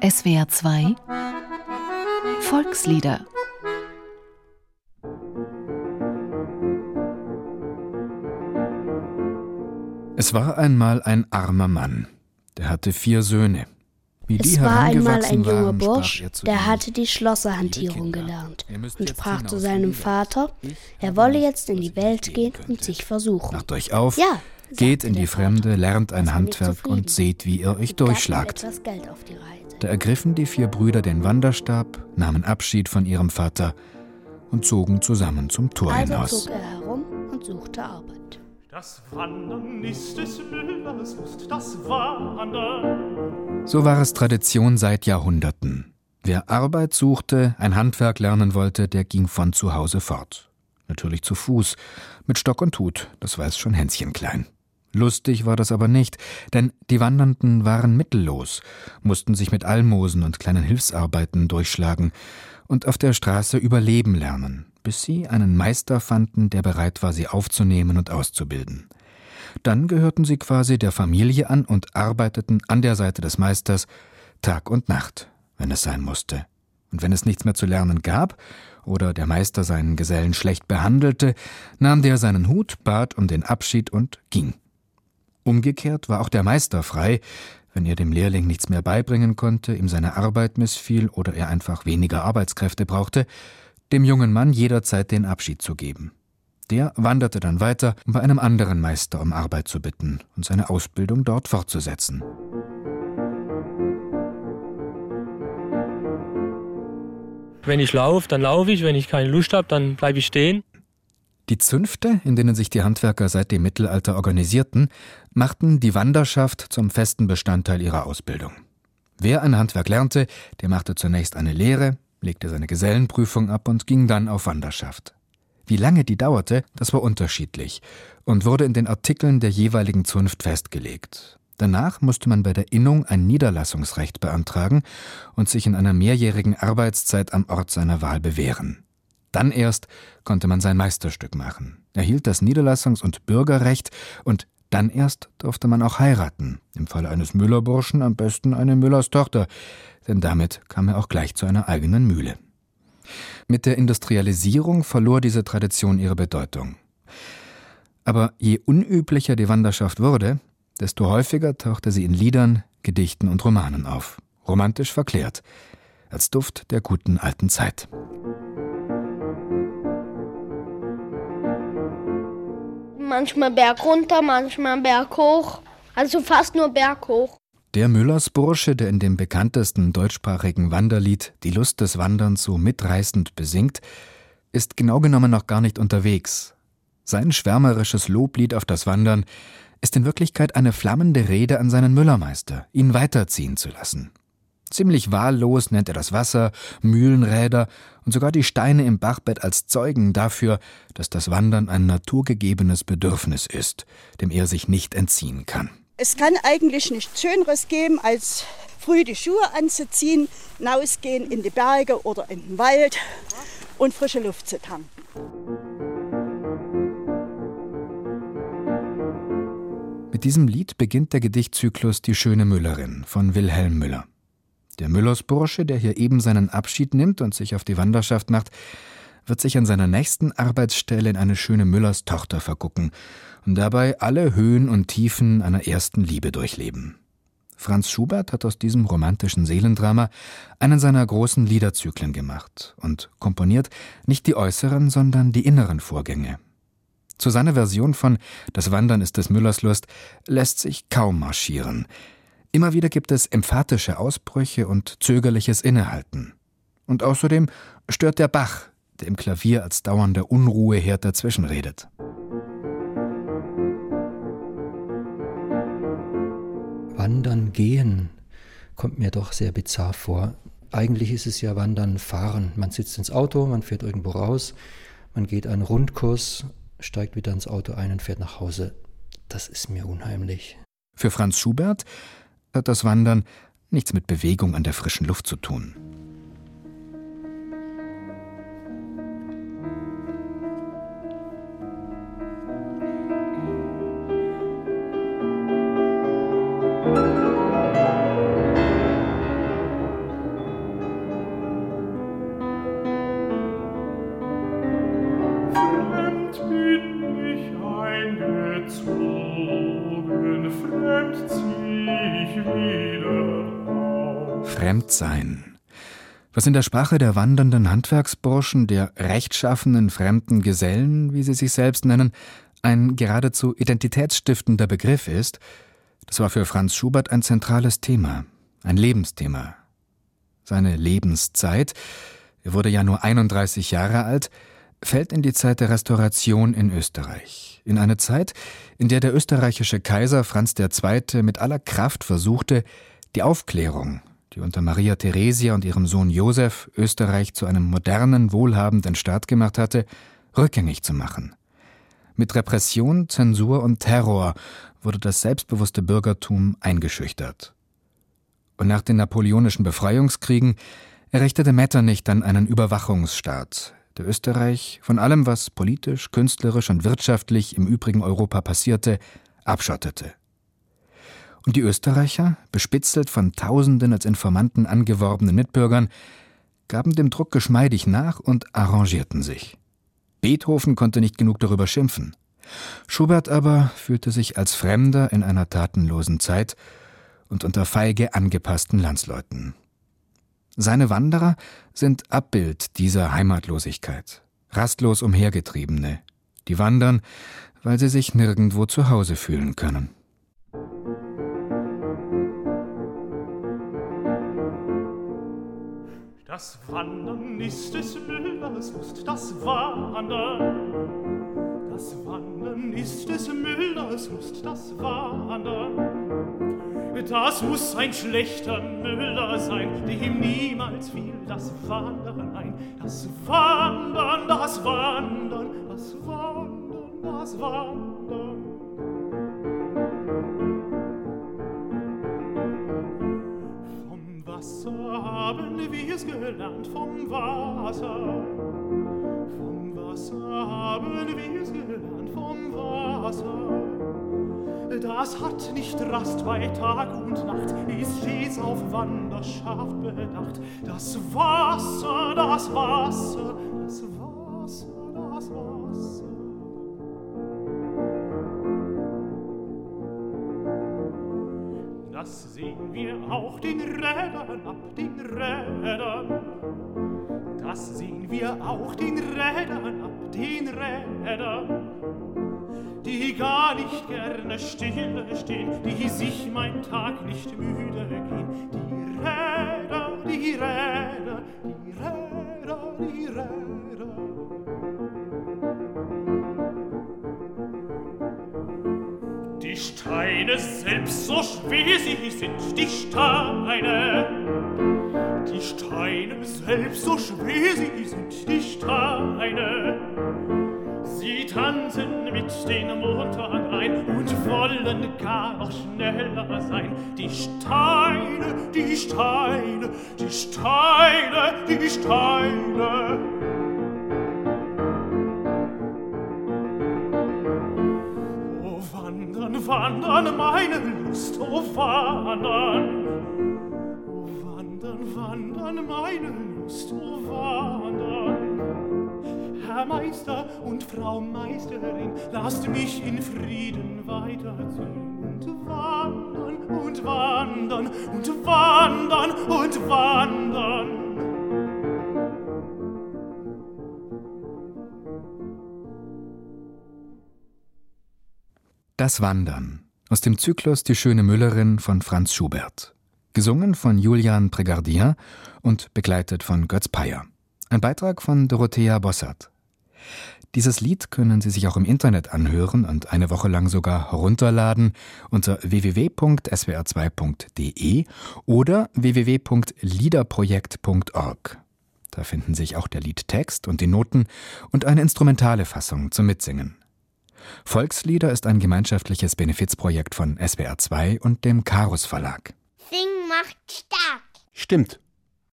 SWR 2 Volkslieder. Es war einmal ein armer Mann, der hatte vier Söhne. Wie es war einmal ein junger Bursch, der hatte die Schlosserhantierung gelernt und sprach zu seinem Vater, er wolle jetzt in die Welt gehen und sich versuchen. Macht euch auf, ja, geht in die Fremde, lernt ein Handwerk und seht, wie ihr euch durchschlagt. Da ergriffen die vier Brüder den Wanderstab, nahmen Abschied von ihrem Vater und zogen zusammen zum Tor also hinaus. zog er herum und suchte Arbeit. Das Wandern ist des Müllers Lust, das Wandern. So war es Tradition seit Jahrhunderten. Wer Arbeit suchte, ein Handwerk lernen wollte, der ging von zu Hause fort. Natürlich zu Fuß, mit Stock und Hut, das weiß schon Hänschen klein. Lustig war das aber nicht, denn die Wandernden waren mittellos, mussten sich mit Almosen und kleinen Hilfsarbeiten durchschlagen und auf der Straße überleben lernen, bis sie einen Meister fanden, der bereit war, sie aufzunehmen und auszubilden. Dann gehörten sie quasi der Familie an und arbeiteten an der Seite des Meisters Tag und Nacht, wenn es sein musste. Und wenn es nichts mehr zu lernen gab oder der Meister seinen Gesellen schlecht behandelte, nahm der seinen Hut, bat um den Abschied und ging. Umgekehrt war auch der Meister frei, wenn er dem Lehrling nichts mehr beibringen konnte, ihm seine Arbeit missfiel oder er einfach weniger Arbeitskräfte brauchte, dem jungen Mann jederzeit den Abschied zu geben. Der wanderte dann weiter, um bei einem anderen Meister um Arbeit zu bitten und seine Ausbildung dort fortzusetzen. Wenn ich laufe, dann laufe ich, wenn ich keine Lust habe, dann bleibe ich stehen. Die Zünfte, in denen sich die Handwerker seit dem Mittelalter organisierten, machten die Wanderschaft zum festen Bestandteil ihrer Ausbildung. Wer ein Handwerk lernte, der machte zunächst eine Lehre, legte seine Gesellenprüfung ab und ging dann auf Wanderschaft. Wie lange die dauerte, das war unterschiedlich und wurde in den Artikeln der jeweiligen Zunft festgelegt. Danach musste man bei der Innung ein Niederlassungsrecht beantragen und sich in einer mehrjährigen Arbeitszeit am Ort seiner Wahl bewähren. Dann erst konnte man sein Meisterstück machen, erhielt das Niederlassungs- und Bürgerrecht und dann erst durfte man auch heiraten, im Falle eines Müllerburschen am besten eine Müllers Tochter, denn damit kam er auch gleich zu einer eigenen Mühle. Mit der Industrialisierung verlor diese Tradition ihre Bedeutung. Aber je unüblicher die Wanderschaft wurde, desto häufiger tauchte sie in Liedern, Gedichten und Romanen auf, romantisch verklärt, als Duft der guten alten Zeit. Manchmal Berg runter, manchmal Berg hoch. Also fast nur Berg hoch. Der Müllersbursche, der in dem bekanntesten deutschsprachigen Wanderlied Die Lust des Wanderns so mitreißend besingt, ist genau genommen noch gar nicht unterwegs. Sein schwärmerisches Loblied auf das Wandern ist in Wirklichkeit eine flammende Rede an seinen Müllermeister, ihn weiterziehen zu lassen. Ziemlich wahllos nennt er das Wasser, Mühlenräder und sogar die Steine im Bachbett als Zeugen dafür, dass das Wandern ein naturgegebenes Bedürfnis ist, dem er sich nicht entziehen kann. Es kann eigentlich nichts Schöneres geben, als früh die Schuhe anzuziehen, hinausgehen in die Berge oder in den Wald und frische Luft zu tanken. Mit diesem Lied beginnt der Gedichtzyklus Die schöne Müllerin von Wilhelm Müller. Der Müllersbursche, der hier eben seinen Abschied nimmt und sich auf die Wanderschaft macht, wird sich an seiner nächsten Arbeitsstelle in eine schöne Müllers Tochter vergucken und dabei alle Höhen und Tiefen einer ersten Liebe durchleben. Franz Schubert hat aus diesem romantischen Seelendrama einen seiner großen Liederzyklen gemacht und komponiert nicht die äußeren, sondern die inneren Vorgänge. Zu seiner Version von Das Wandern ist des Müllers Lust lässt sich kaum marschieren. Immer wieder gibt es emphatische Ausbrüche und zögerliches Innehalten. Und außerdem stört der Bach, der im Klavier als dauernder Unruheherd dazwischenredet. Wandern gehen kommt mir doch sehr bizarr vor. Eigentlich ist es ja Wandern fahren. Man sitzt ins Auto, man fährt irgendwo raus, man geht einen Rundkurs, steigt wieder ins Auto ein und fährt nach Hause. Das ist mir unheimlich. Für Franz Schubert hat das Wandern nichts mit Bewegung an der frischen Luft zu tun. Fremdsein. Was in der Sprache der wandernden Handwerksburschen, der rechtschaffenen fremden Gesellen, wie sie sich selbst nennen, ein geradezu identitätsstiftender Begriff ist, das war für Franz Schubert ein zentrales Thema, ein Lebensthema. Seine Lebenszeit, er wurde ja nur 31 Jahre alt, fällt in die Zeit der Restauration in Österreich, in eine Zeit, in der der österreichische Kaiser Franz II. mit aller Kraft versuchte, die Aufklärung, die unter Maria Theresia und ihrem Sohn Josef Österreich zu einem modernen, wohlhabenden Staat gemacht hatte, rückgängig zu machen. Mit Repression, Zensur und Terror wurde das selbstbewusste Bürgertum eingeschüchtert. Und nach den napoleonischen Befreiungskriegen errichtete Metternich dann einen Überwachungsstaat, der Österreich von allem, was politisch, künstlerisch und wirtschaftlich im übrigen Europa passierte, abschottete. Und die Österreicher, bespitzelt von Tausenden als Informanten angeworbenen Mitbürgern, gaben dem Druck geschmeidig nach und arrangierten sich. Beethoven konnte nicht genug darüber schimpfen. Schubert aber fühlte sich als Fremder in einer tatenlosen Zeit und unter feige angepassten Landsleuten. Seine Wanderer sind Abbild dieser Heimatlosigkeit, rastlos umhergetriebene, die wandern, weil sie sich nirgendwo zu Hause fühlen können. Das Wandern ist des Müllers Lust, das Wandern. Das Wandern ist des Müllers Lust, das Wandern. Das muss ein schlechter Müller sein, dem niemals fiel das Wandern ein. Das Wandern, das Wandern, das Wandern, das Wandern. Vom Wasser haben wir's gelernt, vom Wasser. Vom Wasser haben wir's gelernt, vom Wasser. Das hat nicht Rast bei Tag und Nacht, ist stets auf Wanderschaft bedacht. Das Wasser, das Wasser, das Wasser, das Wasser. Das sehen wir auch den Rädern ab, den Rädern. Das sehen wir auch den Rädern ab, den Rädern die gar nicht gerne stille stehen, die sich mein Tag nicht müde gehen. Die Räder, die Räder, die Räder, die Räder. Die Steine selbst so schwer sie sind, die Steine. Die Steine selbst so schwer sie sind, die Steine tanzen mit den Motoren ein und wollen gar noch schneller sein. Die Steine, die Steine, die Steine, die Steine. Oh, wandern, wandern, meine Lust, oh, wandern. Oh, wandern, wandern, meine Lust, oh, wandern. Herr Meister und Frau Meisterin, lasst mich in Frieden weiterziehen und wandern und wandern und wandern und wandern. Das Wandern aus dem Zyklus Die schöne Müllerin von Franz Schubert. Gesungen von Julian Pregardien und begleitet von Götz Peyer. Ein Beitrag von Dorothea Bossert. Dieses Lied können Sie sich auch im Internet anhören und eine Woche lang sogar herunterladen unter www.swr2.de oder www.liederprojekt.org. Da finden sich auch der Liedtext und die Noten und eine instrumentale Fassung zum Mitsingen. Volkslieder ist ein gemeinschaftliches Benefizprojekt von SWR2 und dem Karus Verlag. Sing macht stark. Stimmt.